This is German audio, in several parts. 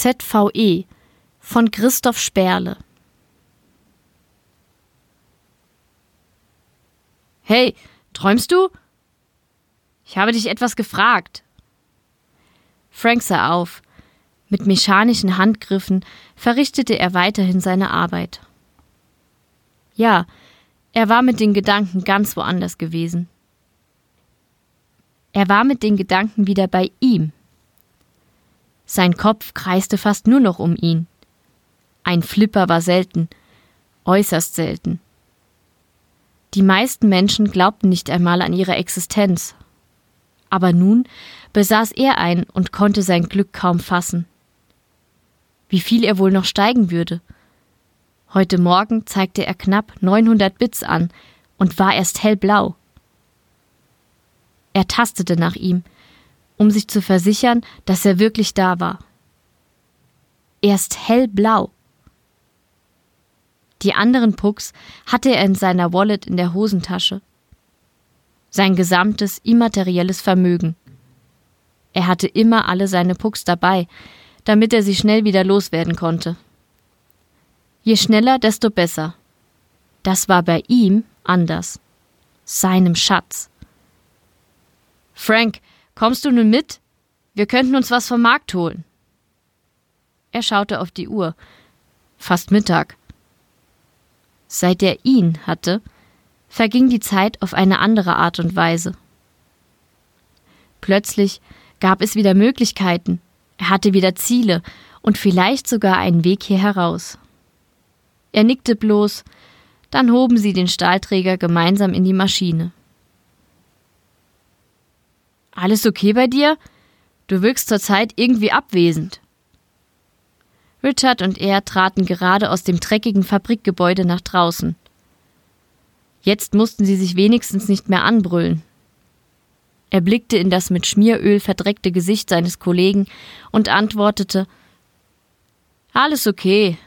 ZVE von Christoph Sperle. Hey, träumst du? Ich habe dich etwas gefragt. Frank sah auf. Mit mechanischen Handgriffen verrichtete er weiterhin seine Arbeit. Ja, er war mit den Gedanken ganz woanders gewesen. Er war mit den Gedanken wieder bei ihm. Sein Kopf kreiste fast nur noch um ihn. Ein Flipper war selten, äußerst selten. Die meisten Menschen glaubten nicht einmal an ihre Existenz. Aber nun besaß er ein und konnte sein Glück kaum fassen. Wie viel er wohl noch steigen würde. Heute Morgen zeigte er knapp 900 Bits an und war erst hellblau. Er tastete nach ihm, um sich zu versichern, dass er wirklich da war. Erst hellblau. Die anderen Pucks hatte er in seiner Wallet in der Hosentasche. Sein gesamtes immaterielles Vermögen. Er hatte immer alle seine Pucks dabei, damit er sie schnell wieder loswerden konnte. Je schneller, desto besser. Das war bei ihm anders. Seinem Schatz. Frank, kommst du nun mit? Wir könnten uns was vom Markt holen. Er schaute auf die Uhr. Fast Mittag. Seit er ihn hatte, verging die Zeit auf eine andere Art und Weise. Plötzlich gab es wieder Möglichkeiten, er hatte wieder Ziele und vielleicht sogar einen Weg hier heraus. Er nickte bloß, dann hoben sie den Stahlträger gemeinsam in die Maschine. Alles okay bei dir? Du wirkst zurzeit irgendwie abwesend. Richard und er traten gerade aus dem dreckigen Fabrikgebäude nach draußen. Jetzt mussten sie sich wenigstens nicht mehr anbrüllen. Er blickte in das mit Schmieröl verdreckte Gesicht seines Kollegen und antwortete Alles okay.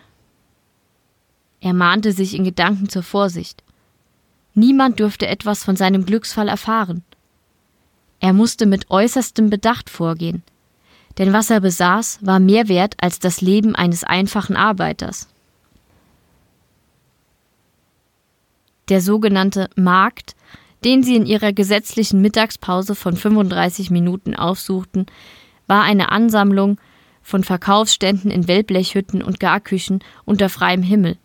Er mahnte sich in Gedanken zur Vorsicht. Niemand durfte etwas von seinem Glücksfall erfahren. Er musste mit äußerstem Bedacht vorgehen, denn was er besaß, war mehr wert als das Leben eines einfachen Arbeiters. Der sogenannte Markt, den sie in ihrer gesetzlichen Mittagspause von 35 Minuten aufsuchten, war eine Ansammlung von Verkaufsständen in Wellblechhütten und Garküchen unter freiem Himmel.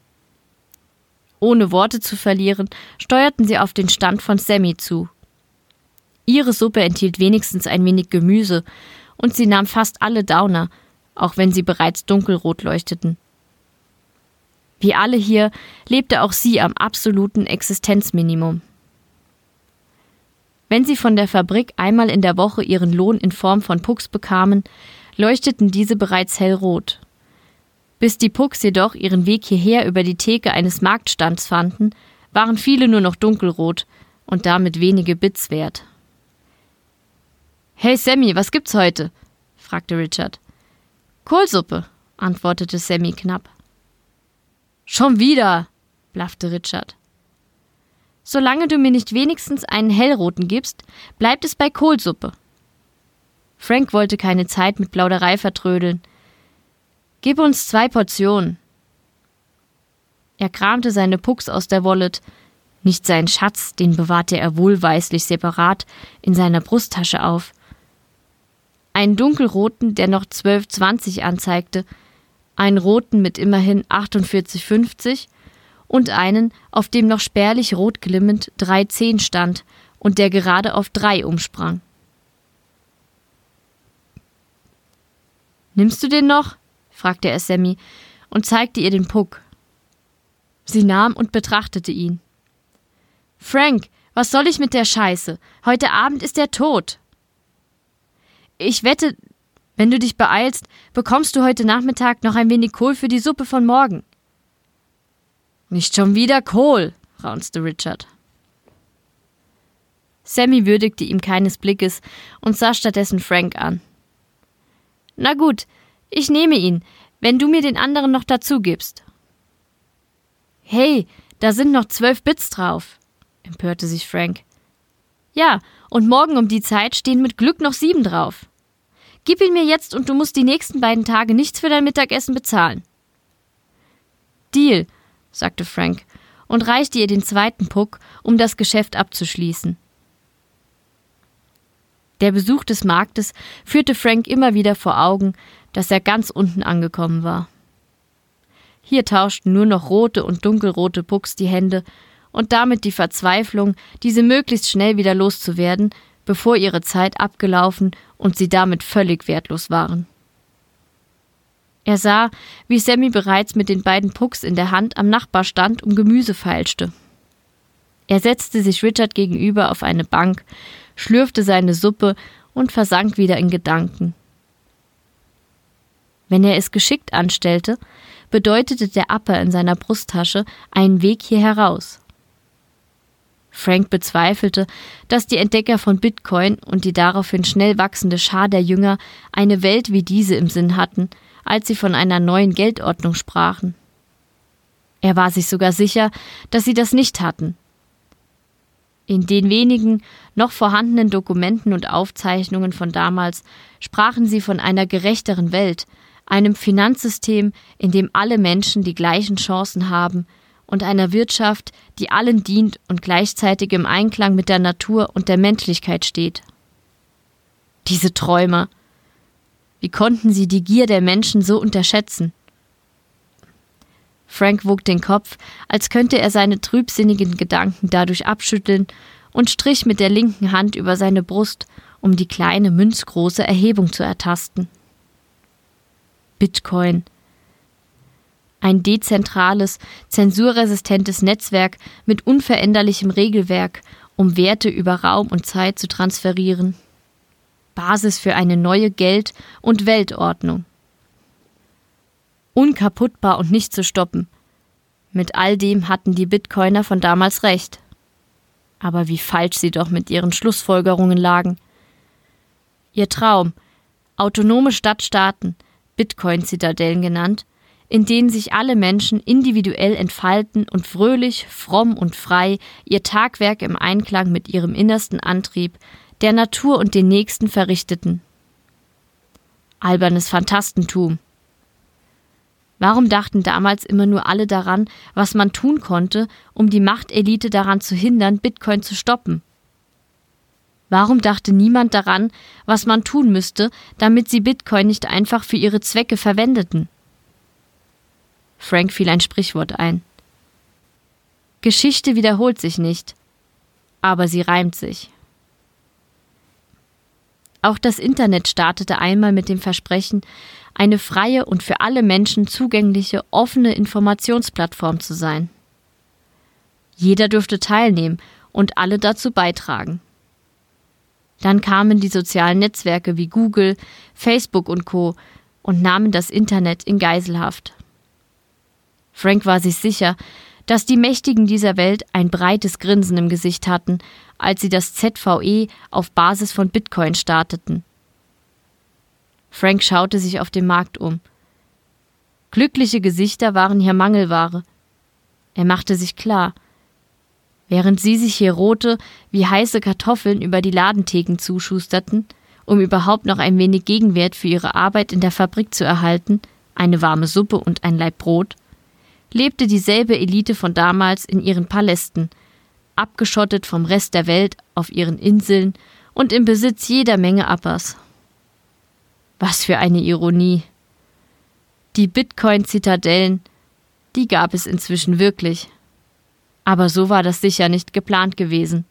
Ohne Worte zu verlieren, steuerten sie auf den Stand von Sammy zu, Ihre Suppe enthielt wenigstens ein wenig Gemüse, und sie nahm fast alle Downer, auch wenn sie bereits dunkelrot leuchteten. Wie alle hier lebte auch sie am absoluten Existenzminimum. Wenn sie von der Fabrik einmal in der Woche ihren Lohn in Form von Pucks bekamen, leuchteten diese bereits hellrot. Bis die Pucks jedoch ihren Weg hierher über die Theke eines Marktstands fanden, waren viele nur noch dunkelrot und damit wenige Bits wert. Hey Sammy, was gibt's heute? fragte Richard. Kohlsuppe, antwortete Sammy knapp. Schon wieder, blaffte Richard. Solange du mir nicht wenigstens einen hellroten gibst, bleibt es bei Kohlsuppe. Frank wollte keine Zeit mit Plauderei vertrödeln. Gib uns zwei Portionen. Er kramte seine Pucks aus der Wallet. Nicht seinen Schatz, den bewahrte er wohlweislich separat in seiner Brusttasche auf einen dunkelroten, der noch 12,20 anzeigte, einen roten mit immerhin 48,50 und einen, auf dem noch spärlich rot glimmend 3,10 stand und der gerade auf 3 umsprang. Nimmst du den noch? fragte er Sammy und zeigte ihr den Puck. Sie nahm und betrachtete ihn. Frank, was soll ich mit der Scheiße? Heute Abend ist er tot. Ich wette, wenn du dich beeilst, bekommst du heute Nachmittag noch ein wenig Kohl für die Suppe von morgen. Nicht schon wieder Kohl, raunzte Richard. Sammy würdigte ihm keines Blickes und sah stattdessen Frank an. Na gut, ich nehme ihn, wenn du mir den anderen noch dazu gibst. Hey, da sind noch zwölf Bits drauf, empörte sich Frank. Ja, und morgen um die Zeit stehen mit Glück noch sieben drauf. Gib ihn mir jetzt und du musst die nächsten beiden Tage nichts für dein Mittagessen bezahlen. Deal, sagte Frank und reichte ihr den zweiten Puck, um das Geschäft abzuschließen. Der Besuch des Marktes führte Frank immer wieder vor Augen, dass er ganz unten angekommen war. Hier tauschten nur noch rote und dunkelrote Pucks die Hände und damit die Verzweiflung, diese möglichst schnell wieder loszuwerden, bevor ihre Zeit abgelaufen und sie damit völlig wertlos waren. Er sah, wie Sammy bereits mit den beiden Pucks in der Hand am Nachbar stand und Gemüse feilschte. Er setzte sich Richard gegenüber auf eine Bank, schlürfte seine Suppe und versank wieder in Gedanken. Wenn er es geschickt anstellte, bedeutete der Apper in seiner Brusttasche einen Weg hier heraus. Frank bezweifelte, dass die Entdecker von Bitcoin und die daraufhin schnell wachsende Schar der Jünger eine Welt wie diese im Sinn hatten, als sie von einer neuen Geldordnung sprachen. Er war sich sogar sicher, dass sie das nicht hatten. In den wenigen noch vorhandenen Dokumenten und Aufzeichnungen von damals sprachen sie von einer gerechteren Welt, einem Finanzsystem, in dem alle Menschen die gleichen Chancen haben, und einer Wirtschaft, die allen dient und gleichzeitig im Einklang mit der Natur und der Menschlichkeit steht. Diese Träumer. Wie konnten sie die Gier der Menschen so unterschätzen? Frank wog den Kopf, als könnte er seine trübsinnigen Gedanken dadurch abschütteln, und strich mit der linken Hand über seine Brust, um die kleine münzgroße Erhebung zu ertasten. Bitcoin. Ein dezentrales, zensurresistentes Netzwerk mit unveränderlichem Regelwerk, um Werte über Raum und Zeit zu transferieren. Basis für eine neue Geld- und Weltordnung unkaputtbar und nicht zu stoppen. Mit all dem hatten die Bitcoiner von damals recht. Aber wie falsch sie doch mit ihren Schlussfolgerungen lagen. Ihr Traum, autonome Stadtstaaten, Bitcoin-Zitadellen genannt, in denen sich alle Menschen individuell entfalten und fröhlich, fromm und frei ihr Tagwerk im Einklang mit ihrem innersten Antrieb, der Natur und den Nächsten verrichteten. Albernes Phantastentum. Warum dachten damals immer nur alle daran, was man tun konnte, um die Machtelite daran zu hindern, Bitcoin zu stoppen? Warum dachte niemand daran, was man tun müsste, damit sie Bitcoin nicht einfach für ihre Zwecke verwendeten? Frank fiel ein Sprichwort ein. Geschichte wiederholt sich nicht, aber sie reimt sich. Auch das Internet startete einmal mit dem Versprechen, eine freie und für alle Menschen zugängliche offene Informationsplattform zu sein. Jeder dürfte teilnehmen und alle dazu beitragen. Dann kamen die sozialen Netzwerke wie Google, Facebook und Co. und nahmen das Internet in Geiselhaft. Frank war sich sicher, dass die Mächtigen dieser Welt ein breites Grinsen im Gesicht hatten, als sie das ZVE auf Basis von Bitcoin starteten. Frank schaute sich auf dem Markt um. Glückliche Gesichter waren hier Mangelware. Er machte sich klar, während sie sich hier rote, wie heiße Kartoffeln über die Ladentheken zuschusterten, um überhaupt noch ein wenig Gegenwert für ihre Arbeit in der Fabrik zu erhalten, eine warme Suppe und ein Laib Brot, lebte dieselbe Elite von damals in ihren Palästen, abgeschottet vom Rest der Welt auf ihren Inseln und im Besitz jeder Menge Appers. Was für eine Ironie. Die Bitcoin-Zitadellen, die gab es inzwischen wirklich. Aber so war das sicher nicht geplant gewesen.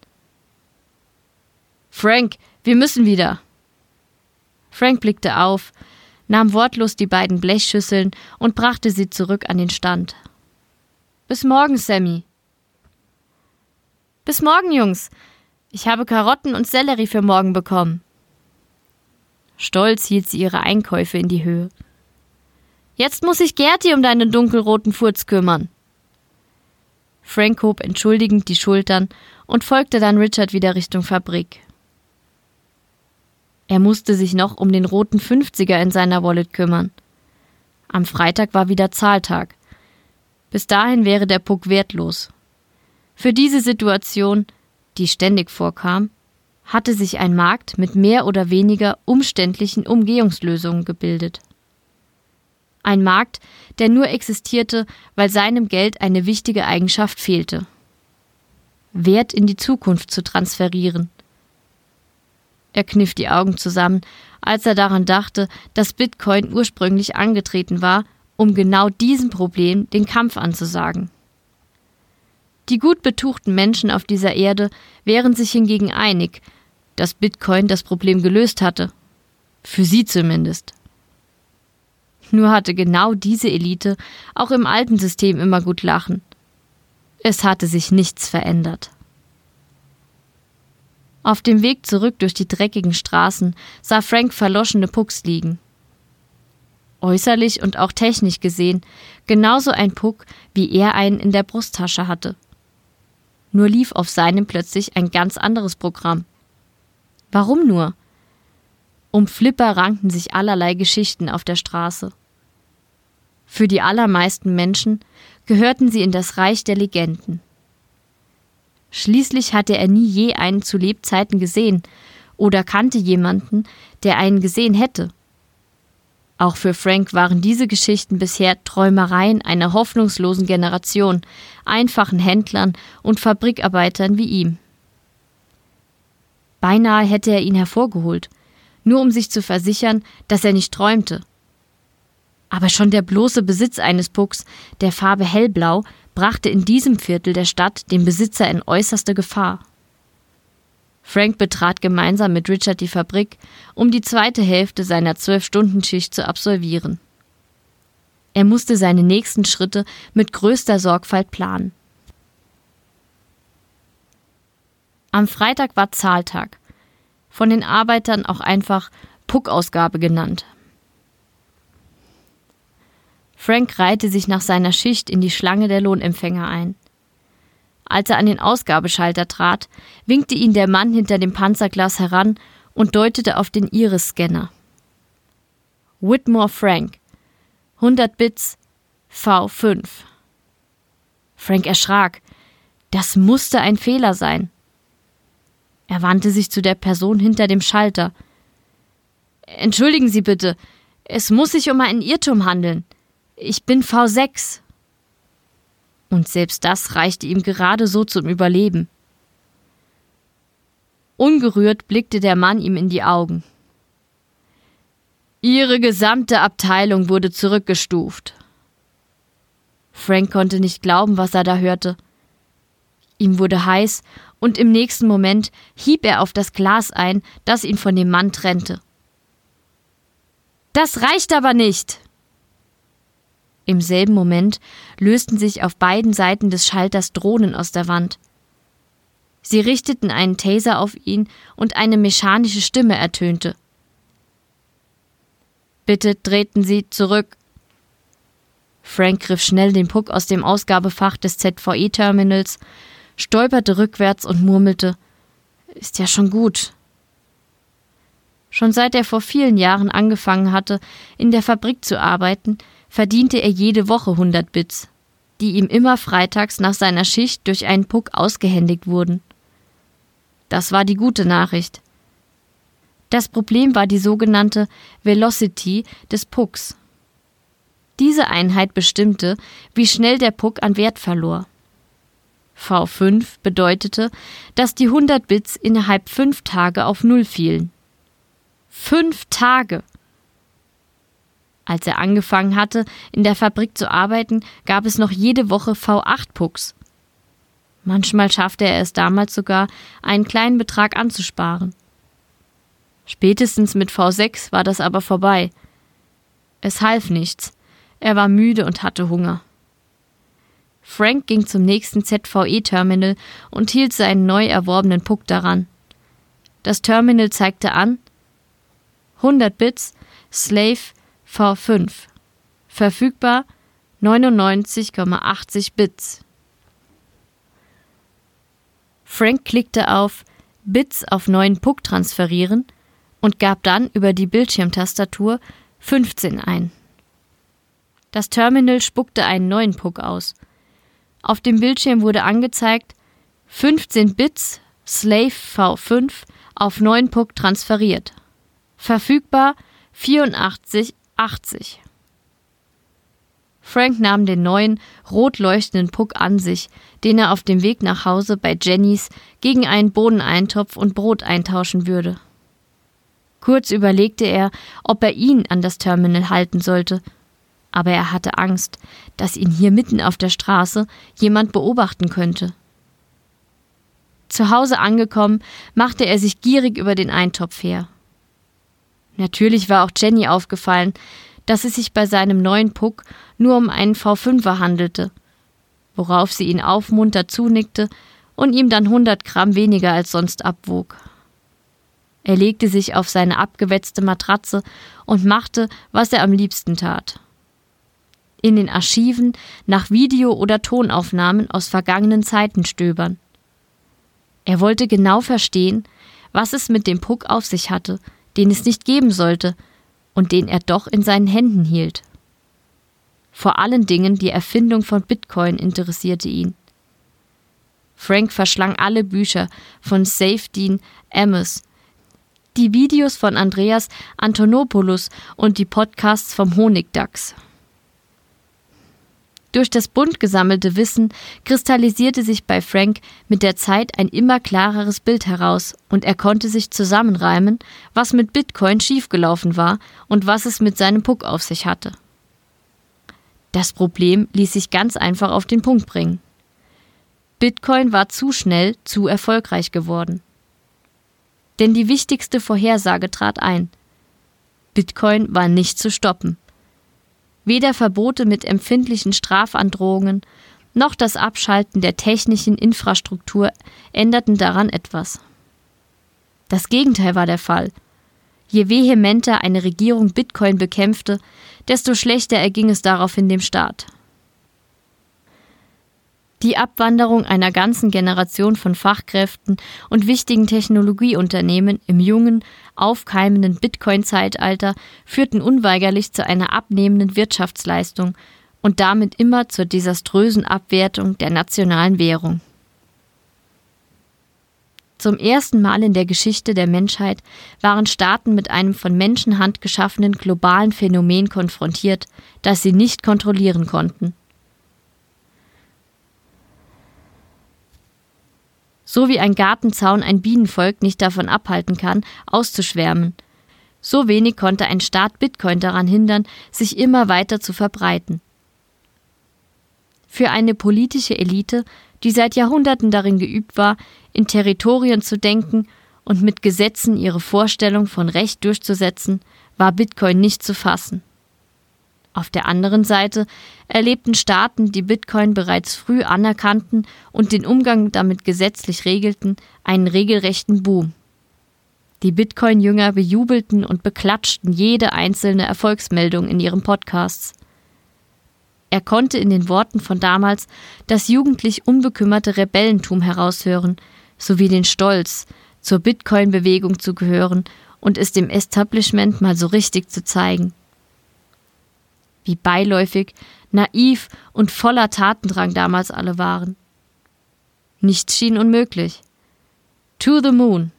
Frank, wir müssen wieder. Frank blickte auf, nahm wortlos die beiden Blechschüsseln und brachte sie zurück an den Stand. Bis morgen, Sammy. Bis morgen, Jungs. Ich habe Karotten und Sellerie für morgen bekommen. Stolz hielt sie ihre Einkäufe in die Höhe. Jetzt muss sich Gerti um deinen dunkelroten Furz kümmern. Frank hob entschuldigend die Schultern und folgte dann Richard wieder Richtung Fabrik. Er musste sich noch um den roten Fünfziger in seiner Wallet kümmern. Am Freitag war wieder Zahltag. Bis dahin wäre der Puck wertlos. Für diese Situation, die ständig vorkam, hatte sich ein Markt mit mehr oder weniger umständlichen Umgehungslösungen gebildet. Ein Markt, der nur existierte, weil seinem Geld eine wichtige Eigenschaft fehlte. Wert in die Zukunft zu transferieren. Er kniff die Augen zusammen, als er daran dachte, dass Bitcoin ursprünglich angetreten war, um genau diesem Problem den Kampf anzusagen. Die gut betuchten Menschen auf dieser Erde wären sich hingegen einig, dass Bitcoin das Problem gelöst hatte. Für sie zumindest. Nur hatte genau diese Elite auch im alten System immer gut lachen. Es hatte sich nichts verändert. Auf dem Weg zurück durch die dreckigen Straßen sah Frank verloschene Pucks liegen. Äußerlich und auch technisch gesehen genauso ein Puck, wie er einen in der Brusttasche hatte. Nur lief auf seinem plötzlich ein ganz anderes Programm. Warum nur? Um Flipper rankten sich allerlei Geschichten auf der Straße. Für die allermeisten Menschen gehörten sie in das Reich der Legenden. Schließlich hatte er nie je einen zu Lebzeiten gesehen oder kannte jemanden, der einen gesehen hätte. Auch für Frank waren diese Geschichten bisher Träumereien einer hoffnungslosen Generation, einfachen Händlern und Fabrikarbeitern wie ihm. Beinahe hätte er ihn hervorgeholt, nur um sich zu versichern, dass er nicht träumte. Aber schon der bloße Besitz eines Pucks der Farbe hellblau brachte in diesem Viertel der Stadt den Besitzer in äußerste Gefahr. Frank betrat gemeinsam mit Richard die Fabrik, um die zweite Hälfte seiner Zwölf-Stunden-Schicht zu absolvieren. Er musste seine nächsten Schritte mit größter Sorgfalt planen. Am Freitag war Zahltag, von den Arbeitern auch einfach Puckausgabe genannt. Frank reihte sich nach seiner Schicht in die Schlange der Lohnempfänger ein. Als er an den Ausgabeschalter trat, winkte ihn der Mann hinter dem Panzerglas heran und deutete auf den Iris-Scanner. Whitmore Frank. 100 Bits V5. Frank erschrak. Das musste ein Fehler sein. Er wandte sich zu der Person hinter dem Schalter. Entschuldigen Sie bitte, es muss sich um einen Irrtum handeln. Ich bin V6. Und selbst das reichte ihm gerade so zum Überleben. Ungerührt blickte der Mann ihm in die Augen. Ihre gesamte Abteilung wurde zurückgestuft. Frank konnte nicht glauben, was er da hörte. Ihm wurde heiß, und im nächsten Moment hieb er auf das Glas ein, das ihn von dem Mann trennte. Das reicht aber nicht. Im selben Moment lösten sich auf beiden Seiten des Schalters Drohnen aus der Wand. Sie richteten einen Taser auf ihn und eine mechanische Stimme ertönte. Bitte treten Sie zurück. Frank griff schnell den Puck aus dem Ausgabefach des ZVE-Terminals, stolperte rückwärts und murmelte: Ist ja schon gut. Schon seit er vor vielen Jahren angefangen hatte, in der Fabrik zu arbeiten, verdiente er jede Woche 100 Bits, die ihm immer freitags nach seiner Schicht durch einen Puck ausgehändigt wurden. Das war die gute Nachricht. Das Problem war die sogenannte Velocity des Pucks. Diese Einheit bestimmte, wie schnell der Puck an Wert verlor. V5 bedeutete, dass die 100 Bits innerhalb fünf Tage auf Null fielen. Fünf Tage! Als er angefangen hatte, in der Fabrik zu arbeiten, gab es noch jede Woche V8-Pucks. Manchmal schaffte er es damals sogar, einen kleinen Betrag anzusparen. Spätestens mit V6 war das aber vorbei. Es half nichts. Er war müde und hatte Hunger. Frank ging zum nächsten ZVE-Terminal und hielt seinen neu erworbenen Puck daran. Das Terminal zeigte an 100 Bits, Slave V5. Verfügbar 99,80 Bits. Frank klickte auf Bits auf neuen Puck transferieren und gab dann über die Bildschirmtastatur 15 ein. Das Terminal spuckte einen neuen Puck aus. Auf dem Bildschirm wurde angezeigt 15 Bits Slave V5 auf neuen Puck transferiert. Verfügbar 84,80. Frank nahm den neuen, rot leuchtenden Puck an sich, den er auf dem Weg nach Hause bei Jennys gegen einen Bohneneintopf und Brot eintauschen würde. Kurz überlegte er, ob er ihn an das Terminal halten sollte, aber er hatte Angst, dass ihn hier mitten auf der Straße jemand beobachten könnte. Zu Hause angekommen, machte er sich gierig über den Eintopf her. Natürlich war auch Jenny aufgefallen, dass es sich bei seinem neuen Puck nur um einen V5er handelte, worauf sie ihn aufmunternd zunickte und ihm dann 100 Gramm weniger als sonst abwog. Er legte sich auf seine abgewetzte Matratze und machte, was er am liebsten tat. In den Archiven nach Video- oder Tonaufnahmen aus vergangenen Zeiten stöbern. Er wollte genau verstehen, was es mit dem Puck auf sich hatte, den es nicht geben sollte und den er doch in seinen Händen hielt. Vor allen Dingen die Erfindung von Bitcoin interessierte ihn. Frank verschlang alle Bücher von Safedin Amos, die Videos von Andreas Antonopoulos und die Podcasts vom Honigdachs. Durch das bunt gesammelte Wissen kristallisierte sich bei Frank mit der Zeit ein immer klareres Bild heraus und er konnte sich zusammenreimen, was mit Bitcoin schiefgelaufen war und was es mit seinem Puck auf sich hatte. Das Problem ließ sich ganz einfach auf den Punkt bringen. Bitcoin war zu schnell zu erfolgreich geworden. Denn die wichtigste Vorhersage trat ein. Bitcoin war nicht zu stoppen. Weder Verbote mit empfindlichen Strafandrohungen noch das Abschalten der technischen Infrastruktur änderten daran etwas. Das Gegenteil war der Fall. Je vehementer eine Regierung Bitcoin bekämpfte, desto schlechter erging es daraufhin dem Staat. Die Abwanderung einer ganzen Generation von Fachkräften und wichtigen Technologieunternehmen im jungen, aufkeimenden Bitcoin-Zeitalter führten unweigerlich zu einer abnehmenden Wirtschaftsleistung und damit immer zur desaströsen Abwertung der nationalen Währung. Zum ersten Mal in der Geschichte der Menschheit waren Staaten mit einem von Menschenhand geschaffenen globalen Phänomen konfrontiert, das sie nicht kontrollieren konnten. So wie ein Gartenzaun ein Bienenvolk nicht davon abhalten kann, auszuschwärmen. So wenig konnte ein Staat Bitcoin daran hindern, sich immer weiter zu verbreiten. Für eine politische Elite, die seit Jahrhunderten darin geübt war, in Territorien zu denken und mit Gesetzen ihre Vorstellung von Recht durchzusetzen, war Bitcoin nicht zu fassen. Auf der anderen Seite erlebten Staaten, die Bitcoin bereits früh anerkannten und den Umgang damit gesetzlich regelten, einen regelrechten Boom. Die Bitcoin-Jünger bejubelten und beklatschten jede einzelne Erfolgsmeldung in ihren Podcasts. Er konnte in den Worten von damals das jugendlich unbekümmerte Rebellentum heraushören, sowie den Stolz, zur Bitcoin-Bewegung zu gehören und es dem Establishment mal so richtig zu zeigen wie beiläufig, naiv und voller Tatendrang damals alle waren. Nichts schien unmöglich. To the moon.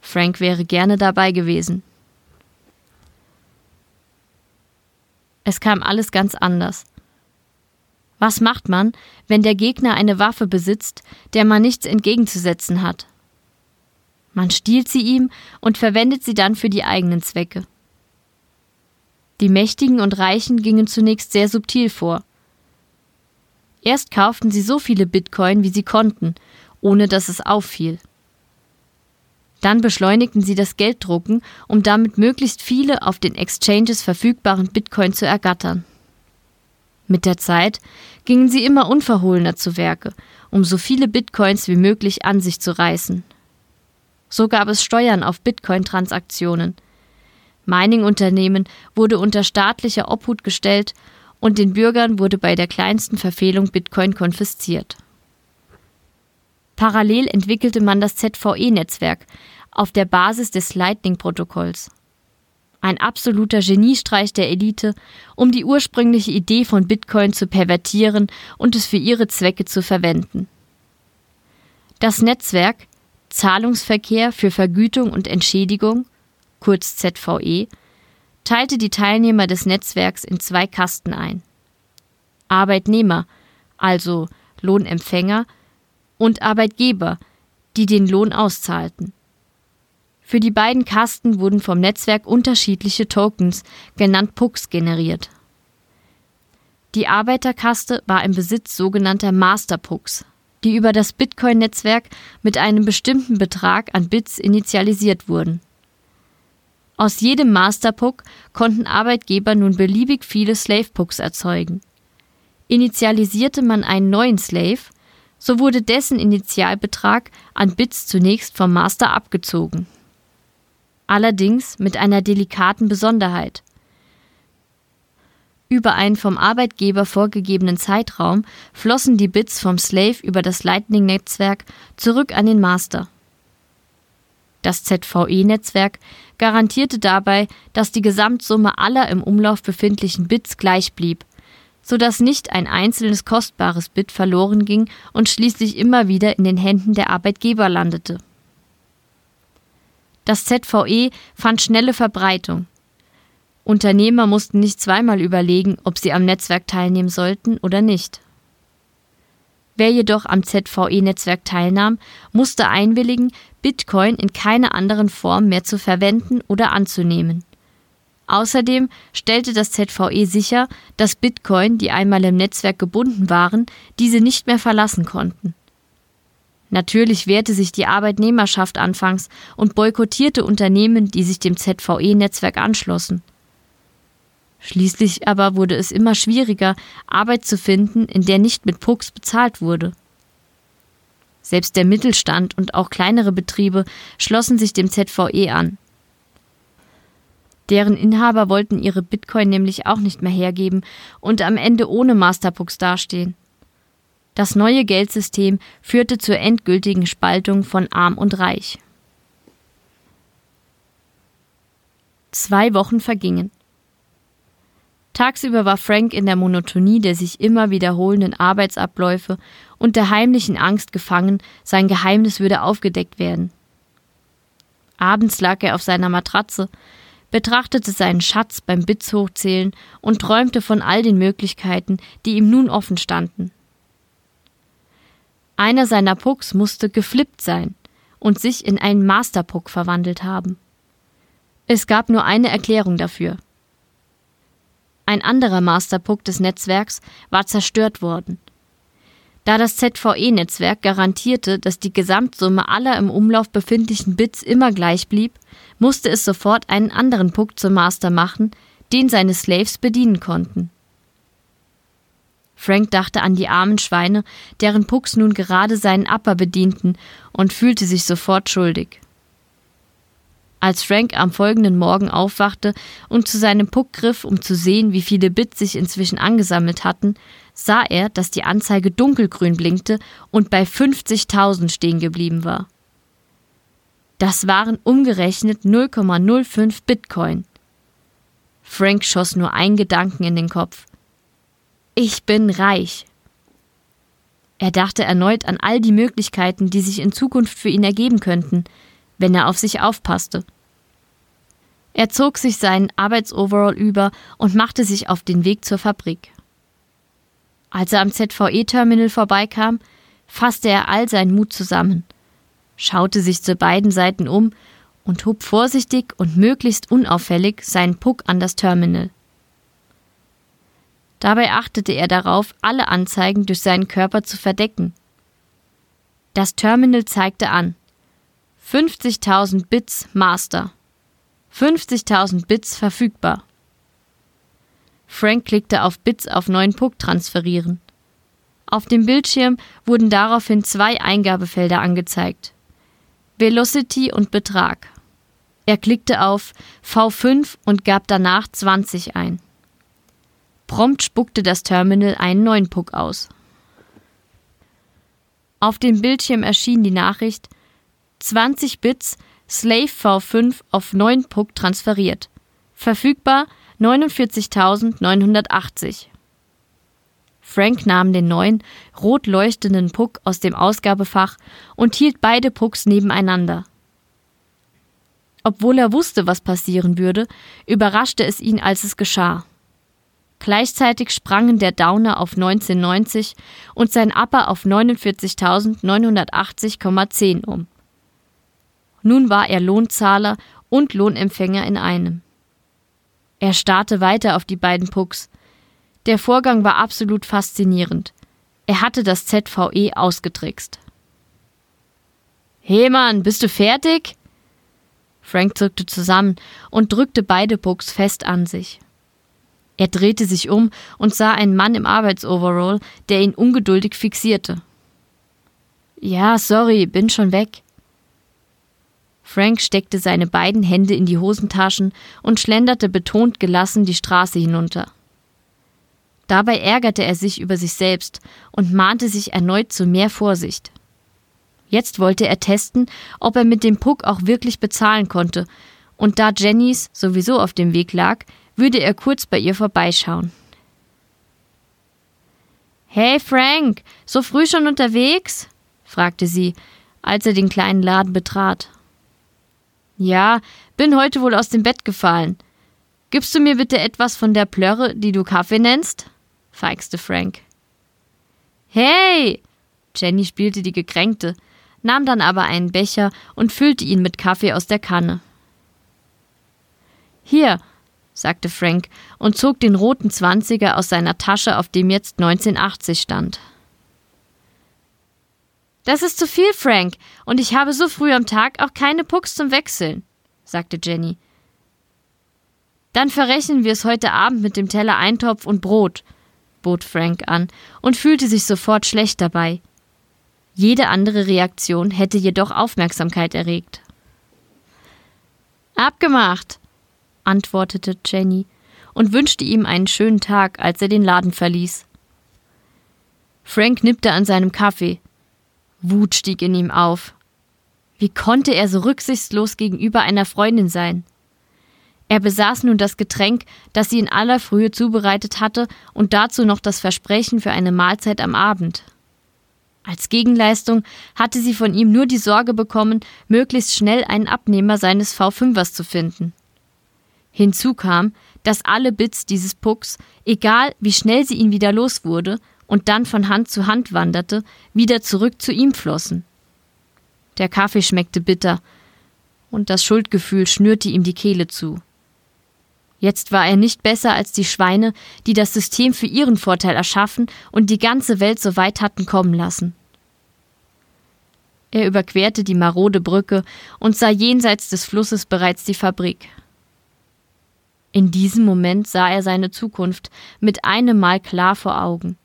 Frank wäre gerne dabei gewesen. Es kam alles ganz anders. Was macht man, wenn der Gegner eine Waffe besitzt, der man nichts entgegenzusetzen hat? Man stiehlt sie ihm und verwendet sie dann für die eigenen Zwecke. Die Mächtigen und Reichen gingen zunächst sehr subtil vor. Erst kauften sie so viele Bitcoin, wie sie konnten, ohne dass es auffiel. Dann beschleunigten sie das Gelddrucken, um damit möglichst viele auf den Exchanges verfügbaren Bitcoin zu ergattern. Mit der Zeit gingen sie immer unverhohlener zu Werke, um so viele Bitcoins wie möglich an sich zu reißen. So gab es Steuern auf Bitcoin-Transaktionen, Mining-Unternehmen wurde unter staatlicher Obhut gestellt und den Bürgern wurde bei der kleinsten Verfehlung Bitcoin konfisziert. Parallel entwickelte man das ZVE-Netzwerk auf der Basis des Lightning-Protokolls. Ein absoluter Geniestreich der Elite, um die ursprüngliche Idee von Bitcoin zu pervertieren und es für ihre Zwecke zu verwenden. Das Netzwerk Zahlungsverkehr für Vergütung und Entschädigung, kurz ZVE, teilte die Teilnehmer des Netzwerks in zwei Kasten ein. Arbeitnehmer, also Lohnempfänger, und Arbeitgeber, die den Lohn auszahlten. Für die beiden Kasten wurden vom Netzwerk unterschiedliche Tokens, genannt Pucks, generiert. Die Arbeiterkaste war im Besitz sogenannter Masterpucks, die über das Bitcoin-Netzwerk mit einem bestimmten Betrag an Bits initialisiert wurden. Aus jedem Masterpuck konnten Arbeitgeber nun beliebig viele Slavepucks erzeugen. Initialisierte man einen neuen Slave, so wurde dessen Initialbetrag an Bits zunächst vom Master abgezogen. Allerdings mit einer delikaten Besonderheit. Über einen vom Arbeitgeber vorgegebenen Zeitraum flossen die Bits vom Slave über das Lightning-Netzwerk zurück an den Master. Das ZVE-Netzwerk garantierte dabei, dass die Gesamtsumme aller im Umlauf befindlichen Bits gleich blieb, sodass nicht ein einzelnes kostbares Bit verloren ging und schließlich immer wieder in den Händen der Arbeitgeber landete. Das ZVE fand schnelle Verbreitung. Unternehmer mussten nicht zweimal überlegen, ob sie am Netzwerk teilnehmen sollten oder nicht. Wer jedoch am ZVE-Netzwerk teilnahm, musste einwilligen, Bitcoin in keiner anderen Form mehr zu verwenden oder anzunehmen. Außerdem stellte das ZVE sicher, dass Bitcoin, die einmal im Netzwerk gebunden waren, diese nicht mehr verlassen konnten. Natürlich wehrte sich die Arbeitnehmerschaft anfangs und boykottierte Unternehmen, die sich dem ZVE-Netzwerk anschlossen. Schließlich aber wurde es immer schwieriger, Arbeit zu finden, in der nicht mit Pucks bezahlt wurde. Selbst der Mittelstand und auch kleinere Betriebe schlossen sich dem ZVE an. Deren Inhaber wollten ihre Bitcoin nämlich auch nicht mehr hergeben und am Ende ohne Masterpucks dastehen. Das neue Geldsystem führte zur endgültigen Spaltung von Arm und Reich. Zwei Wochen vergingen. Tagsüber war Frank in der Monotonie der sich immer wiederholenden Arbeitsabläufe und der heimlichen Angst gefangen, sein Geheimnis würde aufgedeckt werden. Abends lag er auf seiner Matratze, betrachtete seinen Schatz beim Bits hochzählen und träumte von all den Möglichkeiten, die ihm nun offen standen. Einer seiner Pucks musste geflippt sein und sich in einen Masterpuck verwandelt haben. Es gab nur eine Erklärung dafür. Ein anderer Masterpuck des Netzwerks war zerstört worden. Da das ZVE-Netzwerk garantierte, dass die Gesamtsumme aller im Umlauf befindlichen Bits immer gleich blieb, musste es sofort einen anderen Puck zum Master machen, den seine Slaves bedienen konnten. Frank dachte an die armen Schweine, deren Pucks nun gerade seinen Upper bedienten, und fühlte sich sofort schuldig. Als Frank am folgenden Morgen aufwachte und zu seinem Puck griff, um zu sehen, wie viele Bits sich inzwischen angesammelt hatten, sah er, dass die Anzeige dunkelgrün blinkte und bei 50.000 stehen geblieben war. Das waren umgerechnet 0,05 Bitcoin. Frank schoss nur einen Gedanken in den Kopf. Ich bin reich. Er dachte erneut an all die Möglichkeiten, die sich in Zukunft für ihn ergeben könnten, wenn er auf sich aufpasste. Er zog sich seinen Arbeitsoverall über und machte sich auf den Weg zur Fabrik. Als er am ZVE-Terminal vorbeikam, fasste er all seinen Mut zusammen, schaute sich zu beiden Seiten um und hob vorsichtig und möglichst unauffällig seinen Puck an das Terminal. Dabei achtete er darauf, alle Anzeigen durch seinen Körper zu verdecken. Das Terminal zeigte an 50.000 Bits Master. 50.000 Bits verfügbar. Frank klickte auf Bits auf neuen Puck transferieren. Auf dem Bildschirm wurden daraufhin zwei Eingabefelder angezeigt. Velocity und Betrag. Er klickte auf V5 und gab danach 20 ein. Prompt spuckte das Terminal einen neuen Puck aus. Auf dem Bildschirm erschien die Nachricht 20 Bits Slave V5 auf 9 Puck transferiert. Verfügbar 49.980. Frank nahm den neuen, rot leuchtenden Puck aus dem Ausgabefach und hielt beide Pucks nebeneinander. Obwohl er wusste, was passieren würde, überraschte es ihn, als es geschah. Gleichzeitig sprangen der Downer auf 1990 und sein Upper auf 49.980,10 um. Nun war er Lohnzahler und Lohnempfänger in einem. Er starrte weiter auf die beiden Pucks. Der Vorgang war absolut faszinierend. Er hatte das ZVE ausgetrickst. Hey Mann, bist du fertig? Frank zuckte zusammen und drückte beide Pucks fest an sich. Er drehte sich um und sah einen Mann im Arbeitsoverall, der ihn ungeduldig fixierte. Ja, sorry, bin schon weg. Frank steckte seine beiden Hände in die Hosentaschen und schlenderte betont gelassen die Straße hinunter. Dabei ärgerte er sich über sich selbst und mahnte sich erneut zu mehr Vorsicht. Jetzt wollte er testen, ob er mit dem Puck auch wirklich bezahlen konnte, und da Jennys sowieso auf dem Weg lag, würde er kurz bei ihr vorbeischauen. Hey Frank, so früh schon unterwegs? fragte sie, als er den kleinen Laden betrat. Ja, bin heute wohl aus dem Bett gefallen. Gibst du mir bitte etwas von der Plörre, die du Kaffee nennst? feixte Frank. Hey! Jenny spielte die Gekränkte, nahm dann aber einen Becher und füllte ihn mit Kaffee aus der Kanne. Hier, sagte Frank und zog den roten Zwanziger aus seiner Tasche, auf dem jetzt 1980 stand. Das ist zu viel, Frank, und ich habe so früh am Tag auch keine Pucks zum Wechseln, sagte Jenny. Dann verrechnen wir es heute Abend mit dem Teller Eintopf und Brot, bot Frank an und fühlte sich sofort schlecht dabei. Jede andere Reaktion hätte jedoch Aufmerksamkeit erregt. Abgemacht, antwortete Jenny und wünschte ihm einen schönen Tag, als er den Laden verließ. Frank nippte an seinem Kaffee. Wut stieg in ihm auf. Wie konnte er so rücksichtslos gegenüber einer Freundin sein? Er besaß nun das Getränk, das sie in aller Frühe zubereitet hatte, und dazu noch das Versprechen für eine Mahlzeit am Abend. Als Gegenleistung hatte sie von ihm nur die Sorge bekommen, möglichst schnell einen Abnehmer seines V5ers zu finden. Hinzu kam, dass alle Bits dieses Pucks, egal wie schnell sie ihn wieder los wurde und dann von Hand zu Hand wanderte, wieder zurück zu ihm flossen. Der Kaffee schmeckte bitter, und das Schuldgefühl schnürte ihm die Kehle zu. Jetzt war er nicht besser als die Schweine, die das System für ihren Vorteil erschaffen und die ganze Welt so weit hatten kommen lassen. Er überquerte die marode Brücke und sah jenseits des Flusses bereits die Fabrik. In diesem Moment sah er seine Zukunft mit einem Mal klar vor Augen.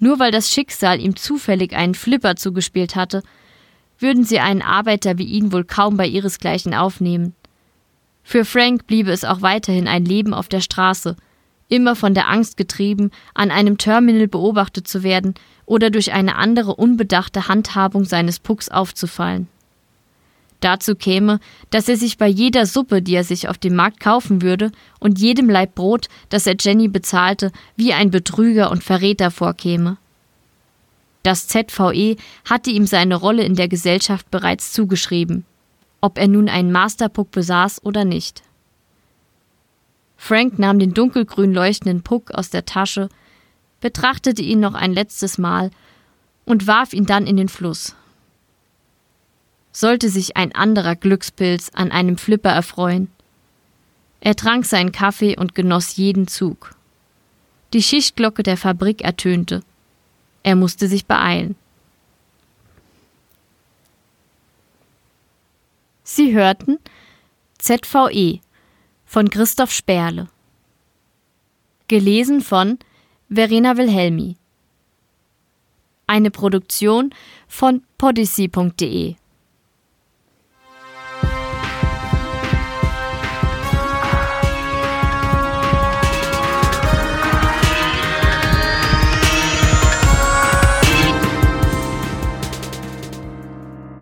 Nur weil das Schicksal ihm zufällig einen Flipper zugespielt hatte, würden sie einen Arbeiter wie ihn wohl kaum bei ihresgleichen aufnehmen. Für Frank bliebe es auch weiterhin ein Leben auf der Straße, immer von der Angst getrieben, an einem Terminal beobachtet zu werden oder durch eine andere unbedachte Handhabung seines Pucks aufzufallen. Dazu käme, dass er sich bei jeder Suppe, die er sich auf dem Markt kaufen würde, und jedem Laib Brot, das er Jenny bezahlte, wie ein Betrüger und Verräter vorkäme. Das ZVE hatte ihm seine Rolle in der Gesellschaft bereits zugeschrieben, ob er nun einen Masterpuck besaß oder nicht. Frank nahm den dunkelgrün leuchtenden Puck aus der Tasche, betrachtete ihn noch ein letztes Mal und warf ihn dann in den Fluss. Sollte sich ein anderer Glückspilz an einem Flipper erfreuen? Er trank seinen Kaffee und genoss jeden Zug. Die Schichtglocke der Fabrik ertönte. Er musste sich beeilen. Sie hörten ZVE von Christoph Sperle. Gelesen von Verena Wilhelmi. Eine Produktion von podyssey.de